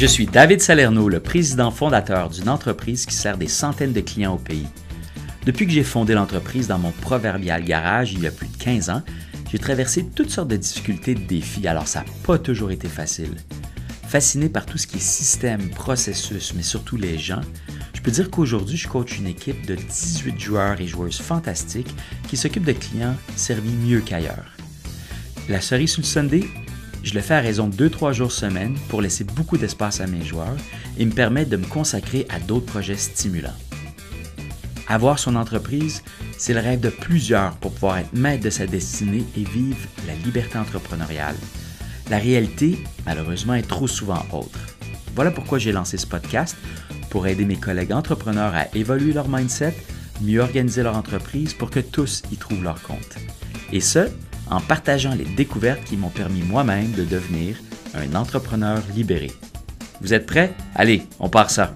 Je suis David Salerno, le président fondateur d'une entreprise qui sert des centaines de clients au pays. Depuis que j'ai fondé l'entreprise dans mon proverbial garage il y a plus de 15 ans, j'ai traversé toutes sortes de difficultés et de défis, alors ça n'a pas toujours été facile. Fasciné par tout ce qui est système, processus, mais surtout les gens, je peux dire qu'aujourd'hui, je coach une équipe de 18 joueurs et joueuses fantastiques qui s'occupent de clients servis mieux qu'ailleurs. La cerise sur le Sunday, je le fais à raison de 2-3 jours semaine pour laisser beaucoup d'espace à mes joueurs et me permettre de me consacrer à d'autres projets stimulants. Avoir son entreprise, c'est le rêve de plusieurs pour pouvoir être maître de sa destinée et vivre la liberté entrepreneuriale. La réalité, malheureusement, est trop souvent autre. Voilà pourquoi j'ai lancé ce podcast pour aider mes collègues entrepreneurs à évoluer leur mindset, mieux organiser leur entreprise pour que tous y trouvent leur compte. Et ce, en partageant les découvertes qui m'ont permis moi-même de devenir un entrepreneur libéré. Vous êtes prêts? Allez, on part ça!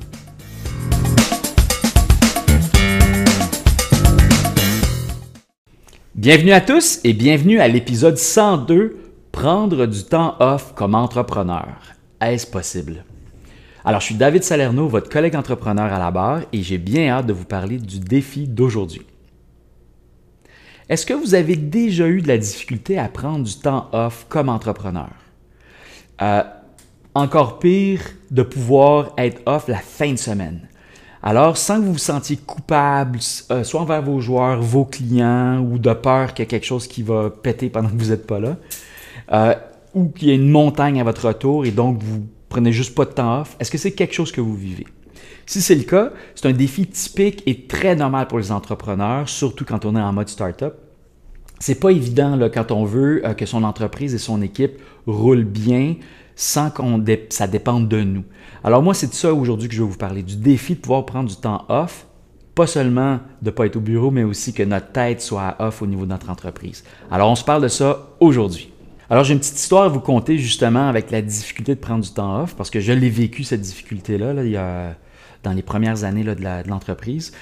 Bienvenue à tous et bienvenue à l'épisode 102 Prendre du temps off comme entrepreneur. Est-ce possible? Alors, je suis David Salerno, votre collègue entrepreneur à la barre, et j'ai bien hâte de vous parler du défi d'aujourd'hui. Est-ce que vous avez déjà eu de la difficulté à prendre du temps off comme entrepreneur? Euh, encore pire, de pouvoir être off la fin de semaine. Alors, sans que vous vous sentiez coupable, euh, soit envers vos joueurs, vos clients, ou de peur qu'il y ait quelque chose qui va péter pendant que vous n'êtes pas là, euh, ou qu'il y ait une montagne à votre retour et donc vous prenez juste pas de temps off, est-ce que c'est quelque chose que vous vivez? Si c'est le cas, c'est un défi typique et très normal pour les entrepreneurs, surtout quand on est en mode startup. C'est pas évident quand on veut euh, que son entreprise et son équipe roulent bien sans que ça dépende de nous. Alors moi, c'est de ça aujourd'hui que je vais vous parler, du défi de pouvoir prendre du temps off, pas seulement de ne pas être au bureau, mais aussi que notre tête soit off au niveau de notre entreprise. Alors on se parle de ça aujourd'hui. Alors j'ai une petite histoire à vous conter justement avec la difficulté de prendre du temps off, parce que je l'ai vécu cette difficulté-là là, il y a dans les premières années de l'entreprise.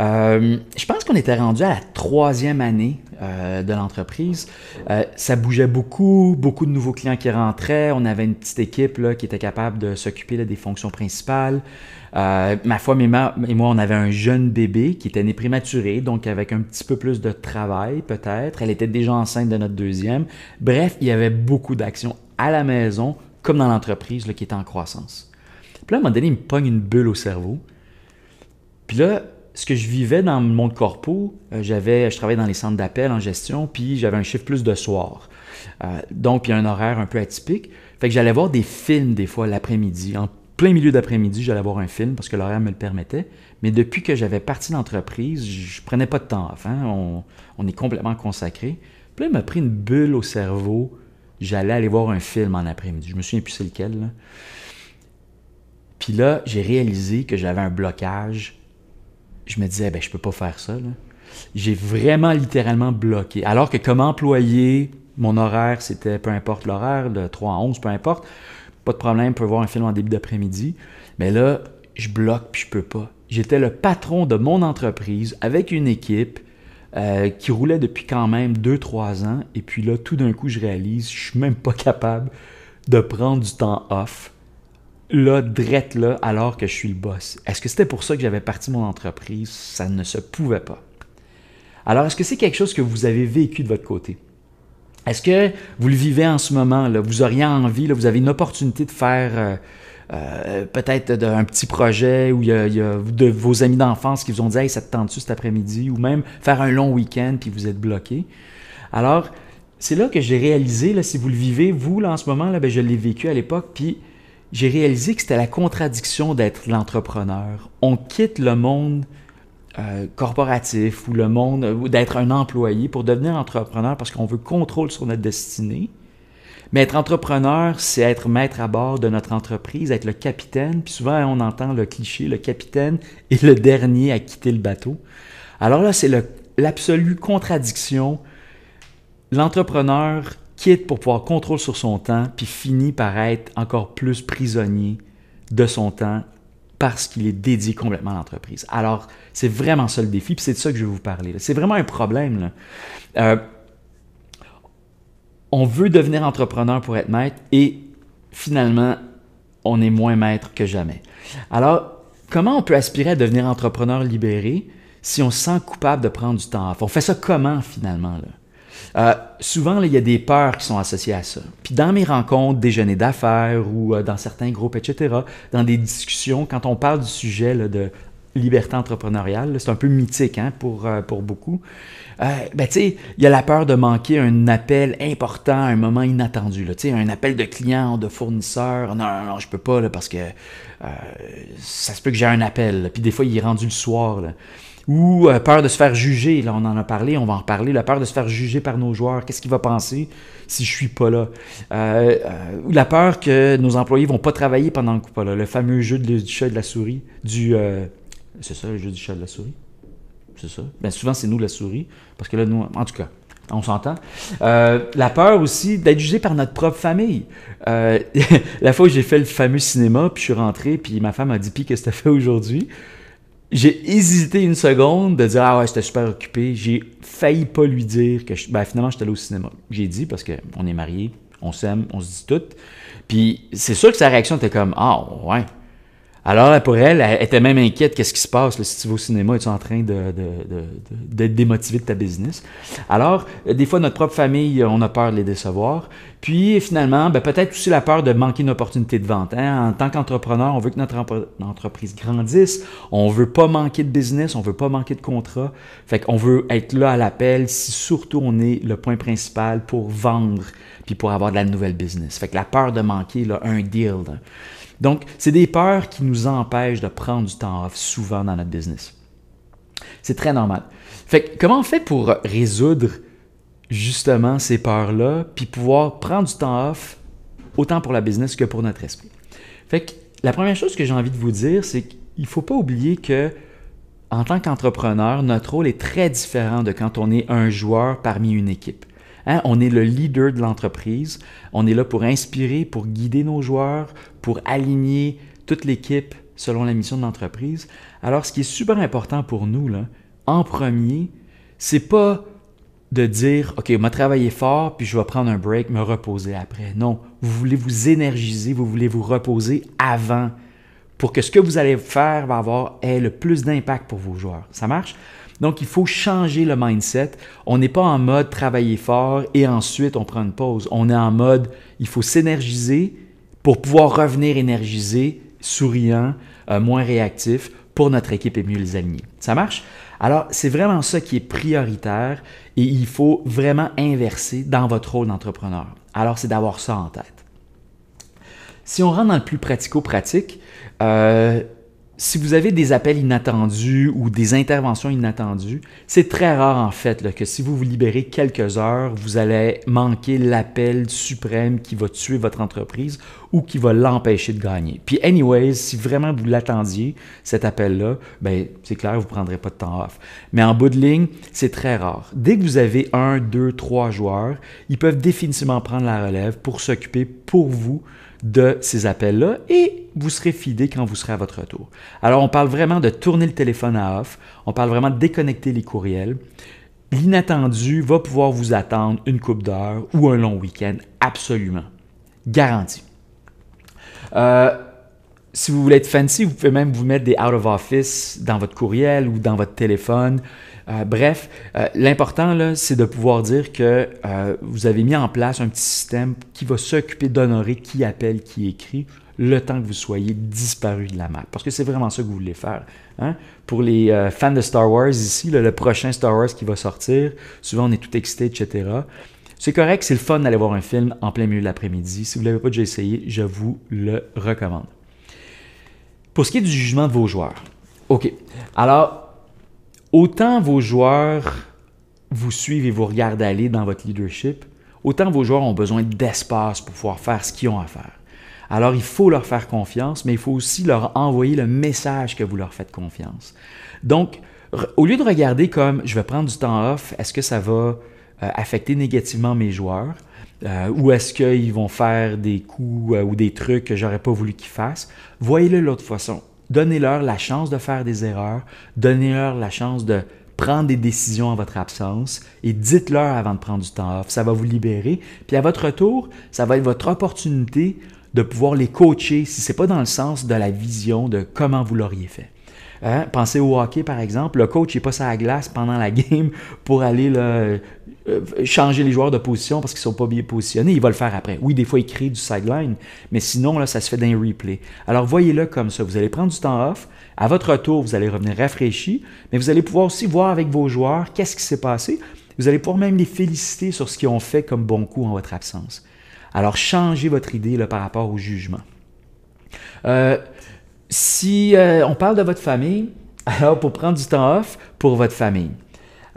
Euh, je pense qu'on était rendu à la troisième année euh, de l'entreprise. Euh, ça bougeait beaucoup, beaucoup de nouveaux clients qui rentraient. On avait une petite équipe qui était capable de s'occuper des fonctions principales. ma foi et moi, on avait un jeune bébé qui était né prématuré, donc avec un petit peu plus de travail peut-être. Elle était déjà enceinte de notre deuxième. Bref, il y avait beaucoup d'actions à la maison comme dans l'entreprise qui était en croissance. Puis là, à un moment donné, il me pogne une bulle au cerveau. Puis là, ce que je vivais dans le monde corpo, euh, j'avais, je travaillais dans les centres d'appel en gestion, puis j'avais un chiffre plus de soir. Euh, donc, il y a un horaire un peu atypique. Fait que j'allais voir des films des fois l'après-midi. En plein milieu d'après-midi, j'allais voir un film parce que l'horaire me le permettait. Mais depuis que j'avais parti l'entreprise, je prenais pas de temps off. Hein. On, on, est complètement consacré. Puis là, il m'a pris une bulle au cerveau. J'allais aller voir un film en après-midi. Je me souviens plus c'est lequel. Là. Puis là, j'ai réalisé que j'avais un blocage. Je me disais, ben, je peux pas faire ça. J'ai vraiment littéralement bloqué. Alors que comme employé, mon horaire, c'était peu importe l'horaire, de 3 à 11, peu importe. Pas de problème, je peux voir un film en début d'après-midi. Mais là, je bloque puis je peux pas. J'étais le patron de mon entreprise avec une équipe euh, qui roulait depuis quand même 2-3 ans. Et puis là, tout d'un coup, je réalise, je suis même pas capable de prendre du temps off là, drette là, alors que je suis le boss. Est-ce que c'était pour ça que j'avais parti mon entreprise? Ça ne se pouvait pas. Alors, est-ce que c'est quelque chose que vous avez vécu de votre côté? Est-ce que vous le vivez en ce moment? Là? Vous auriez envie, là, vous avez une opportunité de faire euh, euh, peut-être un petit projet où il y, a, de vos amis d'enfance qui vous ont dit Hey, ça te tente-tu cet après-midi? Ou même faire un long week-end puis vous êtes bloqué. Alors, c'est là que j'ai réalisé, là, si vous le vivez, vous, en ce moment, là, ben, je l'ai vécu à l'époque, puis j'ai réalisé que c'était la contradiction d'être l'entrepreneur. On quitte le monde euh, corporatif ou le monde ou d'être un employé pour devenir entrepreneur parce qu'on veut contrôle sur notre destinée. Mais être entrepreneur, c'est être maître à bord de notre entreprise, être le capitaine. Puis souvent, on entend le cliché, le capitaine est le dernier à quitter le bateau. Alors là, c'est l'absolue contradiction. L'entrepreneur quitte pour pouvoir contrôler sur son temps, puis finit par être encore plus prisonnier de son temps parce qu'il est dédié complètement à l'entreprise. Alors, c'est vraiment ça le défi, puis c'est de ça que je vais vous parler. C'est vraiment un problème. Euh, on veut devenir entrepreneur pour être maître et finalement, on est moins maître que jamais. Alors, comment on peut aspirer à devenir entrepreneur libéré si on se sent coupable de prendre du temps off? On fait ça comment finalement? Euh, souvent, il y a des peurs qui sont associées à ça. Puis dans mes rencontres, déjeuner d'affaires ou euh, dans certains groupes, etc., dans des discussions, quand on parle du sujet de liberté entrepreneuriale, c'est un peu mythique hein, pour, euh, pour beaucoup. ben, il y a la peur de manquer un appel important à un moment inattendu. Là, un appel de client, de fournisseur. Non, non, non, je peux pas parce que ça se peut que j'ai un appel. Puis des fois, il est rendu le soir. Ou euh, peur de se faire juger. Là, on en a parlé, on va en reparler. La peur de se faire juger par nos joueurs. Qu'est-ce qu'il va penser si je suis pas là? Euh, euh, ou la peur que nos employés vont pas travailler pendant que pas là. Le fameux jeu du chat et de la souris. Du, c'est ça, le jeu du chat de la souris? C'est ça. Bien, souvent, c'est nous la souris. Parce que là, nous, en tout cas, on s'entend. la peur aussi d'être jugé par notre propre famille. la fois où j'ai fait le fameux cinéma, puis je suis rentré, puis ma femme a dit Puis, qu'est-ce que tu fait aujourd'hui? J'ai hésité une seconde de dire Ah ouais, j'étais super occupé. J'ai failli pas lui dire que je, ben, finalement j'étais allé au cinéma. J'ai dit parce qu'on est mariés, on s'aime, on se dit tout. Puis c'est sûr que sa réaction était comme Ah ouais, alors, pour elle, elle était même inquiète. Qu'est-ce qui se passe si tu vas au cinéma? Es-tu en train d'être de, démotivé de ta business? Alors, des fois, notre propre famille, on a peur de les décevoir. Puis, finalement, ben, peut-être aussi la peur de manquer une opportunité de vente. Hein. En tant qu'entrepreneur, on veut que notre entreprise grandisse. On veut pas manquer de business. On veut pas manquer de contrat. Fait qu'on veut être là à l'appel si surtout on est le point principal pour vendre puis pour avoir de la nouvelle business. Fait que la peur de manquer là, un deal. Donc, c'est des peurs qui nous empêchent de prendre du temps off souvent dans notre business. C'est très normal. Fait que, comment on fait pour résoudre justement ces peurs-là, puis pouvoir prendre du temps off autant pour la business que pour notre esprit? Fait que, la première chose que j'ai envie de vous dire, c'est qu'il ne faut pas oublier que en tant qu'entrepreneur, notre rôle est très différent de quand on est un joueur parmi une équipe. Hein, on est le leader de l'entreprise. On est là pour inspirer, pour guider nos joueurs, pour aligner toute l'équipe selon la mission de l'entreprise. Alors, ce qui est super important pour nous, en premier, c'est pas de dire OK, on m'a travaillé fort, puis je vais prendre un break, me reposer après. Non, vous voulez vous énergiser, vous voulez vous reposer avant pour que ce que vous allez faire va avoir ait le plus d'impact pour vos joueurs. Ça marche? Donc, il faut changer le mindset. On n'est pas en mode travailler fort et ensuite on prend une pause. On est en mode il faut s'énergiser pour pouvoir revenir énergisé, souriant, euh, moins réactif pour notre équipe et mieux les aligner. Ça marche? Alors, c'est vraiment ça qui est prioritaire et il faut vraiment inverser dans votre rôle d'entrepreneur. Alors, c'est d'avoir ça en tête. Si on rentre dans le plus pratico-pratique, euh, si vous avez des appels inattendus ou des interventions inattendues, c'est très rare en fait que si vous vous libérez quelques heures, vous allez manquer l'appel suprême qui va tuer votre entreprise ou qui va l'empêcher de gagner. Puis anyways, si vraiment vous l'attendiez, cet appel-là, ben c'est clair, vous ne prendrez pas de temps off. Mais en bout de ligne, c'est très rare. Dès que vous avez un, deux, trois joueurs, ils peuvent définitivement prendre la relève pour s'occuper pour vous de ces appels-là et vous serez fidé quand vous serez à votre retour. Alors, on parle vraiment de tourner le téléphone à off, on parle vraiment de déconnecter les courriels. L'inattendu va pouvoir vous attendre une coupe d'heure ou un long week-end, absolument. Garanti. Euh, si vous voulez être fancy, vous pouvez même vous mettre des out of office dans votre courriel ou dans votre téléphone. Euh, bref, euh, l'important, c'est de pouvoir dire que euh, vous avez mis en place un petit système qui va s'occuper d'honorer qui appelle, qui écrit, le temps que vous soyez disparu de la map. Parce que c'est vraiment ça que vous voulez faire. Hein? Pour les fans de Star Wars ici, le prochain Star Wars qui va sortir, souvent on est tout excité, etc. C'est correct, c'est le fun d'aller voir un film en plein milieu de l'après-midi. Si vous ne l'avez pas déjà essayé, je vous le recommande. Pour ce qui est du jugement de vos joueurs, OK. Alors, autant vos joueurs vous suivent et vous regardent aller dans votre leadership, autant vos joueurs ont besoin d'espace pour pouvoir faire ce qu'ils ont à faire. Alors, il faut leur faire confiance, mais il faut aussi leur envoyer le message que vous leur faites confiance. Donc, au lieu de regarder comme je vais prendre du temps off, est-ce que ça va euh, affecter négativement mes joueurs? Euh, ou est-ce qu'ils vont faire des coups euh, ou des trucs que j'aurais pas voulu qu'ils fassent? Voyez-le l'autre façon. Donnez-leur la chance de faire des erreurs, donnez-leur la chance de prendre des décisions en votre absence et dites-leur avant de prendre du temps off. Ça va vous libérer. Puis à votre retour, ça va être votre opportunité de pouvoir les coacher si ce n'est pas dans le sens de la vision de comment vous l'auriez fait. Hein? Pensez au hockey, par exemple. Le coach n'est pas à la glace pendant la game pour aller euh, changer les joueurs de position parce qu'ils sont pas bien positionnés, il va le faire après. Oui, des fois, il crée du sideline, mais sinon, là, ça se fait d'un replay. Alors, voyez-le comme ça. Vous allez prendre du temps off. À votre retour, vous allez revenir rafraîchi, mais vous allez pouvoir aussi voir avec vos joueurs qu'est-ce qui s'est passé. Vous allez pouvoir même les féliciter sur ce qu'ils ont fait comme bon coup en votre absence. Alors, changez votre idée par rapport au jugement. Euh, si euh, on parle de votre famille, alors pour prendre du temps off pour votre famille.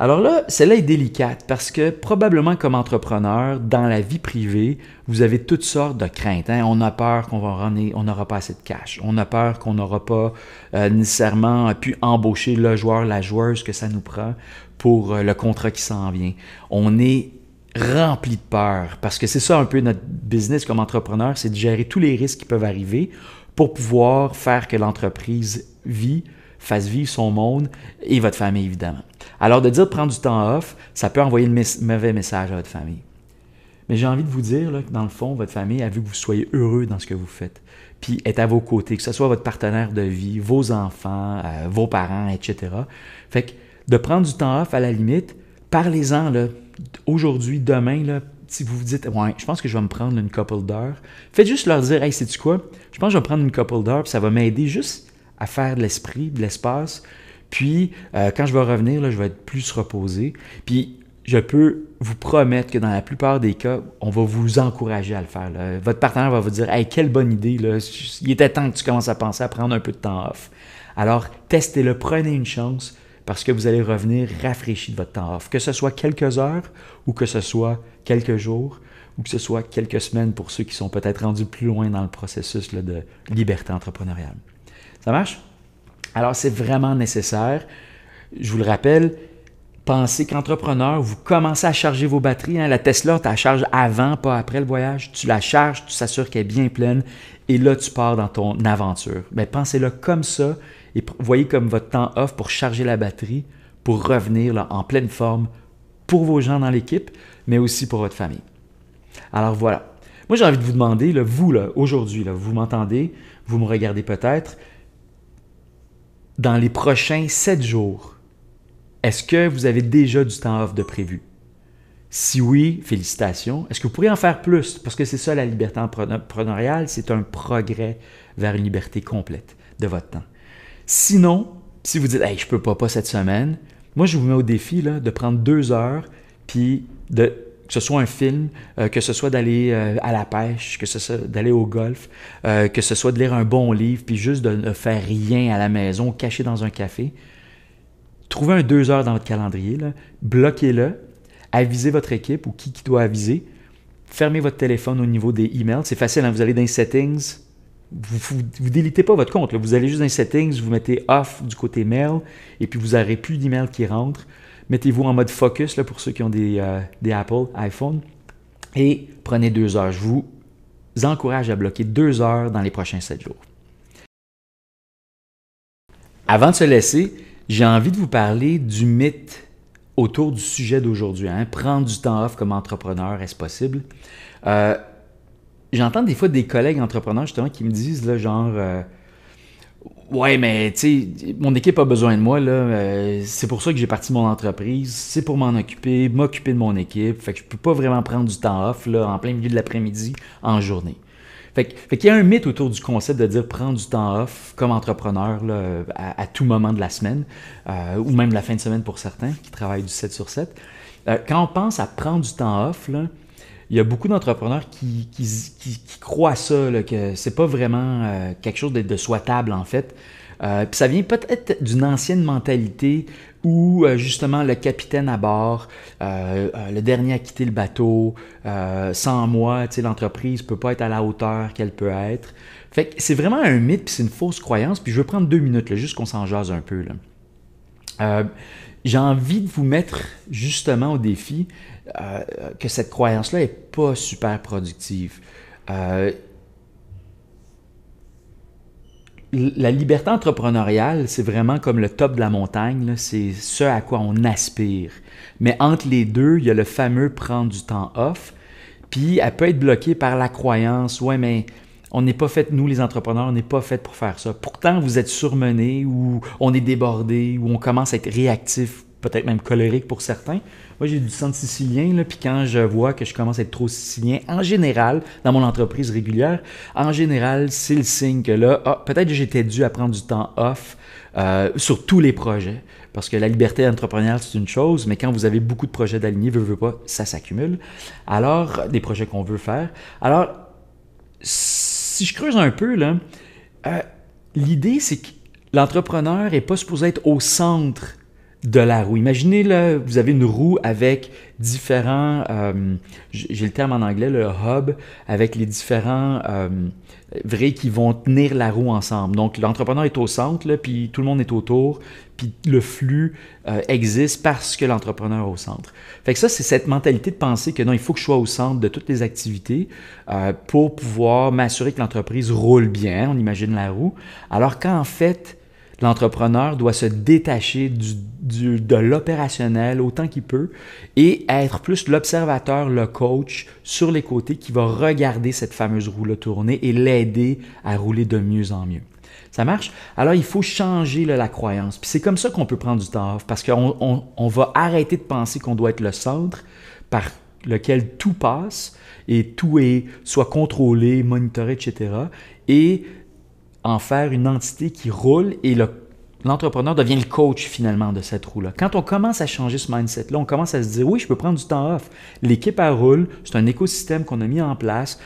Alors là, celle-là est délicate parce que probablement comme entrepreneur, dans la vie privée, vous avez toutes sortes de craintes. Hein. On a peur qu'on va on n'aura pas assez de cash. On a peur qu'on n'aura pas euh, nécessairement pu embaucher le joueur, la joueuse que ça nous prend pour euh, le contrat qui s'en vient. On est rempli de peur parce que c'est ça un peu notre business comme entrepreneur, c'est de gérer tous les risques qui peuvent arriver pour pouvoir faire que l'entreprise vit, fasse vivre son monde et votre famille, évidemment. Alors, de dire prendre du temps off, ça peut envoyer le mauvais message à votre famille. Mais j'ai envie de vous dire que dans le fond, votre famille a vu que vous soyez heureux dans ce que vous faites, puis est à vos côtés, que ce soit votre partenaire de vie, vos enfants, euh, vos parents, etc. Fait que de prendre du temps off, à la limite, parlez-en aujourd'hui, demain, si vous vous dites, ouais, je pense que je vais me prendre une couple d'heures, faites juste leur dire, hey, sais-tu quoi? Je pense que je vais prendre une couple d'heures, ça va m'aider juste à faire de l'esprit, de l'espace, puis, euh, quand je vais revenir, là, je vais être plus reposé. Puis, je peux vous promettre que dans la plupart des cas, on va vous encourager à le faire. Votre partenaire va vous dire Hey, quelle bonne idée, là. il était temps que tu commences à penser à prendre un peu de temps off. Alors, testez-le, prenez une chance parce que vous allez revenir rafraîchi de votre temps off. Que ce soit quelques heures ou que ce soit quelques jours ou que ce soit quelques semaines pour ceux qui sont peut-être rendus plus loin dans le processus de liberté entrepreneuriale. Ça marche? Alors, c'est vraiment nécessaire. Je vous le rappelle, pensez qu'entrepreneur, vous commencez à charger vos batteries. Hein. La Tesla, tu la charges avant, pas après le voyage. Tu la charges, tu s'assures qu'elle est bien pleine et là, tu pars dans ton aventure. Mais pensez-le comme ça et voyez comme votre temps off pour charger la batterie, pour revenir en pleine forme pour vos gens dans l'équipe, mais aussi pour votre famille. Alors voilà. Moi, j'ai envie de vous demander, là, vous, là, aujourd'hui, là, vous m'entendez, vous me regardez peut-être, dans les prochains sept jours, est-ce que vous avez déjà du temps off de prévu? Si oui, félicitations. Est-ce que vous pourriez en faire plus? Parce que c'est ça la liberté entrepreneuriale, c'est un progrès vers une liberté complète de votre temps. Sinon, si vous dites hey, je peux pas, pas cette semaine, moi je vous mets au défi là, de prendre deux heures, puis de que ce soit un film, euh, que ce soit d'aller euh, à la pêche, que ce soit d'aller au golf, euh, que ce soit de lire un bon livre, puis juste de ne faire rien à la maison, caché dans un café. Trouvez un deux heures dans votre calendrier, bloquez-le, avisez votre équipe ou qui, qui doit aviser, fermez votre téléphone au niveau des emails. C'est facile, hein, vous allez dans les settings, vous ne délitez pas votre compte, vous allez juste dans les settings, vous mettez off du côté mail, et puis vous n'aurez plus d'emails qui rentrent mettez-vous en mode focus pour ceux qui ont des, euh, des Apple iPhone et prenez deux heures. Je vous encourage à bloquer deux heures dans les prochains sept jours. Avant de se laisser, j'ai envie de vous parler du mythe autour du sujet d'aujourd'hui. Hein. Prendre du temps off comme entrepreneur, est-ce possible? Euh, j'entends des fois des collègues entrepreneurs justement qui me disent là, genre euh, Ouais, mais tu sais, mon équipe a besoin de moi, là. Euh, c'est pour ça que j'ai parti mon entreprise. C'est pour m'en occuper, m'occuper de mon équipe. Fait que je peux pas vraiment prendre du temps off, là, en plein milieu de l'après-midi, en journée. Fait, qu'il y a un mythe autour du concept de dire prendre du temps off comme entrepreneur là, à, tout moment de la semaine, euh, ou même la fin de semaine pour certains qui travaillent du 7 sur 7. Euh, quand on pense à prendre du temps off, là, il y a beaucoup d'entrepreneurs qui, croient ça, là, que c'est pas vraiment euh, quelque chose de, souhaitable en fait. Euh, puis ça vient peut-être d'une ancienne mentalité où euh, justement le capitaine à bord, le dernier à quitter le bateau, sans moi, l'entreprise peut pas être à la hauteur qu'elle peut être. Fait que c'est vraiment un mythe puis c'est une fausse croyance. Puis je veux prendre deux minutes juste qu'on s'en jase un peu. J'ai envie de vous mettre justement au défi euh, que cette croyance-là n'est pas super productive. Euh, la liberté entrepreneuriale, c'est vraiment comme le top de la montagne, c'est ce à quoi on aspire. Mais entre les deux, il y a le fameux prendre du temps off, puis elle peut être bloquée par la croyance, ouais, mais On n'est pas fait, nous les entrepreneurs, on n'est pas fait pour faire ça. Pourtant, vous êtes surmené ou on est débordé ou on commence à être réactif, peut-être même colérique pour certains. Moi, j'ai du sang sicilien, puis quand je vois que je commence à être trop sicilien, en général, dans mon entreprise régulière, en général, c'est le signe que là, ah, peut-être que j'étais dû à prendre du temps off euh, sur tous les projets. Parce que la liberté entrepreneuriale, c'est une chose, mais quand vous avez beaucoup de projets d'alignés, veut, veut pas, ça s'accumule. Alors, des projets qu'on veut faire. Alors, si je creuse un peu, là, euh, l'idée, c'est que l'entrepreneur n'est pas supposé être au centre de la roue. Imaginez, là, vous avez une roue avec différents, euh, j'ai le terme en anglais, le hub, avec les différents euh, vrais qui vont tenir la roue ensemble. Donc, l'entrepreneur est au centre, là, puis tout le monde est autour, puis le flux euh, existe parce que l'entrepreneur est au centre. Fait que ça, c'est cette mentalité de penser que non, il faut que je sois au centre de toutes les activités pour pouvoir m'assurer que l'entreprise roule bien, on imagine la roue, alors qu'en fait, l'entrepreneur doit se détacher du, de l'opérationnel autant qu'il peut et être plus l'observateur, le coach sur les côtés qui va regarder cette fameuse roue tourner et l'aider à rouler de mieux en mieux. Ça marche? Alors, il faut changer la croyance. Puis c'est comme ça qu'on peut prendre du temps off parce qu'on on, va arrêter de penser qu'on doit être le centre par lequel tout passe et tout est soit contrôlé, monitoré, etc. Et en faire une entité qui roule et l'entrepreneur devient le coach finalement de cette roue-là. Quand on commence à changer ce mindset-là, on commence à se dire oui, je peux prendre du temps off. L'équipe elle roule, c'est un écosystème qu'on a mis en place.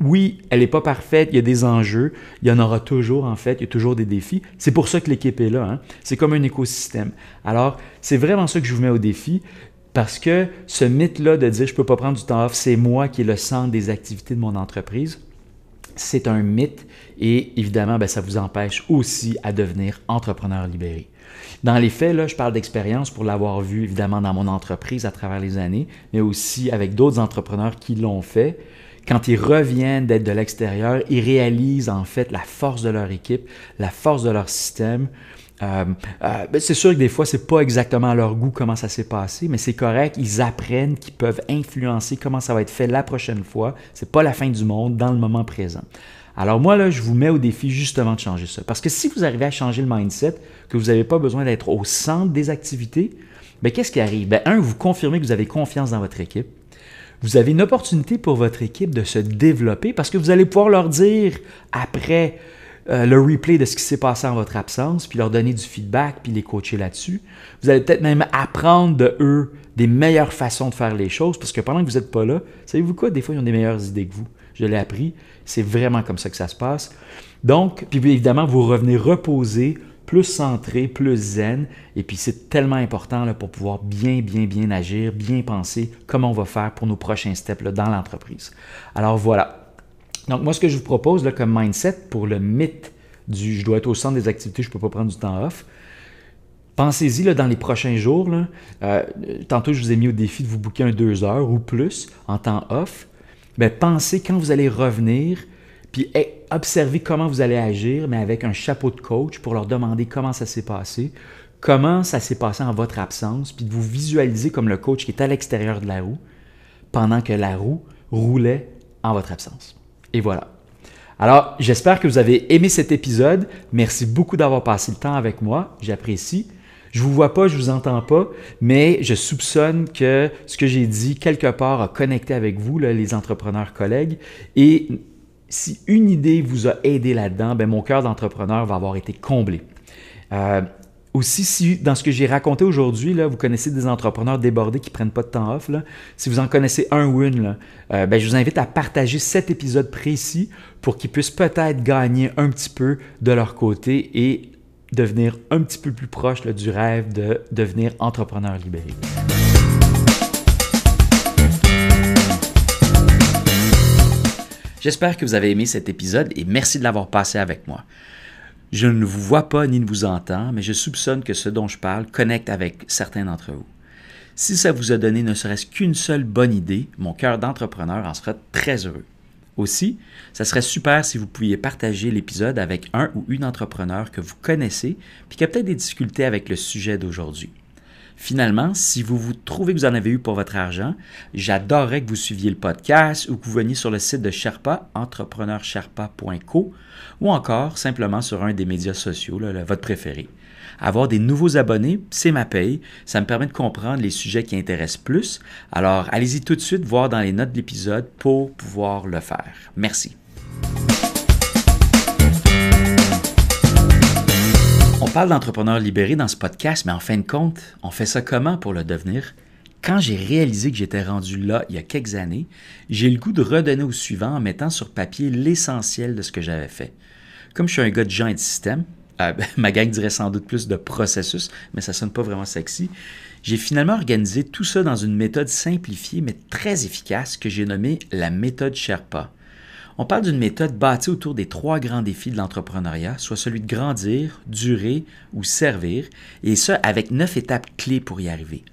Oui, elle n'est pas parfaite, il y a des enjeux, il y en aura toujours en fait, il y a toujours des défis. C'est pour ça que l'équipe est là. Hein. C'est comme un écosystème. Alors, c'est vraiment ça que je vous mets au défi. Parce que ce mythe-là de dire je ne peux pas prendre du temps off, c'est moi qui est le centre des activités de mon entreprise c'est un mythe et évidemment, ben, ça vous empêche aussi à devenir entrepreneur libéré. Dans les faits, là, je parle d'expérience pour l'avoir vu évidemment dans mon entreprise à travers les années, mais aussi avec d'autres entrepreneurs qui l'ont fait. Quand ils reviennent d'être de l'extérieur, ils réalisent en fait la force de leur équipe, la force de leur système, euh, euh, ben, c'est sûr que des fois, c'est pas exactement à leur goût comment ça s'est passé, mais c'est correct. Ils apprennent qu'ils peuvent influencer comment ça va être fait la prochaine fois. C'est pas la fin du monde dans le moment présent. Alors moi, là, je vous mets au défi justement de changer ça. Parce que si vous arrivez à changer le mindset, que vous n'avez pas besoin d'être au centre des activités, ben, qu'est-ce qui arrive? Ben, un, vous confirmez que vous avez confiance dans votre équipe. Vous avez une opportunité pour votre équipe de se développer parce que vous allez pouvoir leur dire après, euh, le replay de ce qui s'est passé en votre absence, puis leur donner du feedback, puis les coacher là-dessus. Vous allez peut-être même apprendre de eux des meilleures façons de faire les choses, parce que pendant que vous n'êtes pas là, savez-vous quoi, des fois, ils ont des meilleures idées que vous. Je l'ai appris, c'est vraiment comme ça que ça se passe. Donc, puis évidemment, vous revenez reposer, plus centré, plus zen, et puis c'est tellement important là, pour pouvoir bien, bien, bien agir, bien penser comment on va faire pour nos prochains steps dans l'entreprise. Alors voilà, donc, moi, ce que je vous propose comme mindset pour le mythe du je dois être au centre des activités, je ne peux pas prendre du temps off, pensez-y dans les prochains jours. Euh, tantôt, je vous ai mis au défi de vous booker un deux heures ou plus en temps off. ben, pensez quand vous allez revenir, puis observez comment vous allez agir, mais avec un chapeau de coach pour leur demander comment ça s'est passé, comment ça s'est passé en votre absence, puis de vous visualiser comme le coach qui est à l'extérieur de la roue pendant que la roue roulait en votre absence. Et voilà. Alors, j'espère que vous avez aimé cet épisode. Merci beaucoup d'avoir passé le temps avec moi. J'apprécie. Je vous vois pas, je vous entends pas, mais je soupçonne que ce que j'ai dit quelque part a connecté avec vous, les entrepreneurs collègues. Et si une idée vous a aidé là-dedans, ben mon cœur d'entrepreneur va avoir été comblé. Euh, aussi, si dans ce que j'ai raconté aujourd'hui, vous connaissez des entrepreneurs débordés qui ne prennent pas de temps off, si vous en connaissez un ou une, euh, ben, je vous invite à partager cet épisode précis pour qu'ils puissent peut-être gagner un petit peu de leur côté et devenir un petit peu plus proche du rêve de devenir entrepreneur libéré. J'espère que vous avez aimé cet épisode et merci de l'avoir passé avec moi. Je ne vous vois pas ni ne vous entends, mais je soupçonne que ce dont je parle connecte avec certains d'entre vous. Si ça vous a donné ne serait-ce qu'une seule bonne idée, mon cœur d'entrepreneur en sera très heureux. Aussi, ça serait super si vous pouviez partager l'épisode avec un ou une entrepreneur que vous connaissez puis qui a peut-être des difficultés avec le sujet d'aujourd'hui. Finalement, si vous vous trouvez que vous en avez eu pour votre argent, j'adorerais que vous suiviez le podcast ou que vous veniez sur le site de Sherpa, entrepreneursherpa.co, ou encore simplement sur un des médias sociaux, votre préféré. Avoir des nouveaux abonnés, c'est ma paye. Ça me permet de comprendre les sujets qui intéressent plus. Alors, allez-y tout de suite voir dans les notes de l'épisode pour pouvoir le faire. Merci. On parle d'entrepreneurs libérés dans ce podcast, mais en fin de compte, on fait ça comment pour le devenir? Quand j'ai réalisé que j'étais rendu là il y a quelques années, j'ai le goût de redonner au suivant en mettant sur papier l'essentiel de ce que j'avais fait. Comme je suis un gars de gens et de système, euh, ma gang dirait sans doute plus de processus, mais ça sonne pas vraiment sexy. J'ai finalement organisé tout ça dans une méthode simplifiée mais très efficace que j'ai nommée la méthode Sherpa. On parle d'une méthode bâtie autour des trois grands défis de l'entrepreneuriat, soit celui de grandir, durer ou servir, et ça avec neuf étapes clés pour y arriver.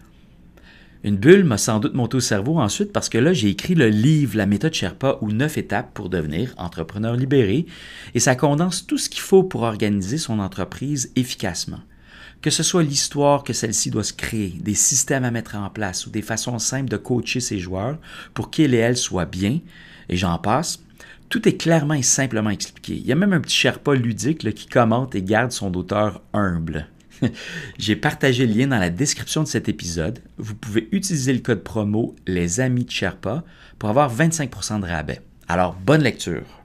Une bulle m'a sans doute monté au cerveau ensuite parce que là, j'ai écrit le livre La méthode Sherpa ou neuf étapes pour devenir entrepreneur libéré et ça condense tout ce qu'il faut pour organiser son entreprise efficacement. Que ce soit l'histoire que celle-ci doit se créer, des systèmes à mettre en place ou des façons simples de coacher ses joueurs pour qu'ils et elles soient bien, et j'en passe, tout est clairement et simplement expliqué. Il y a même un petit Sherpa ludique qui commente et garde son auteur humble. J'ai partagé le lien dans la description de cet épisode. Vous pouvez utiliser le code promo Les Amis de Sherpa pour avoir 25% de rabais. Alors, bonne lecture.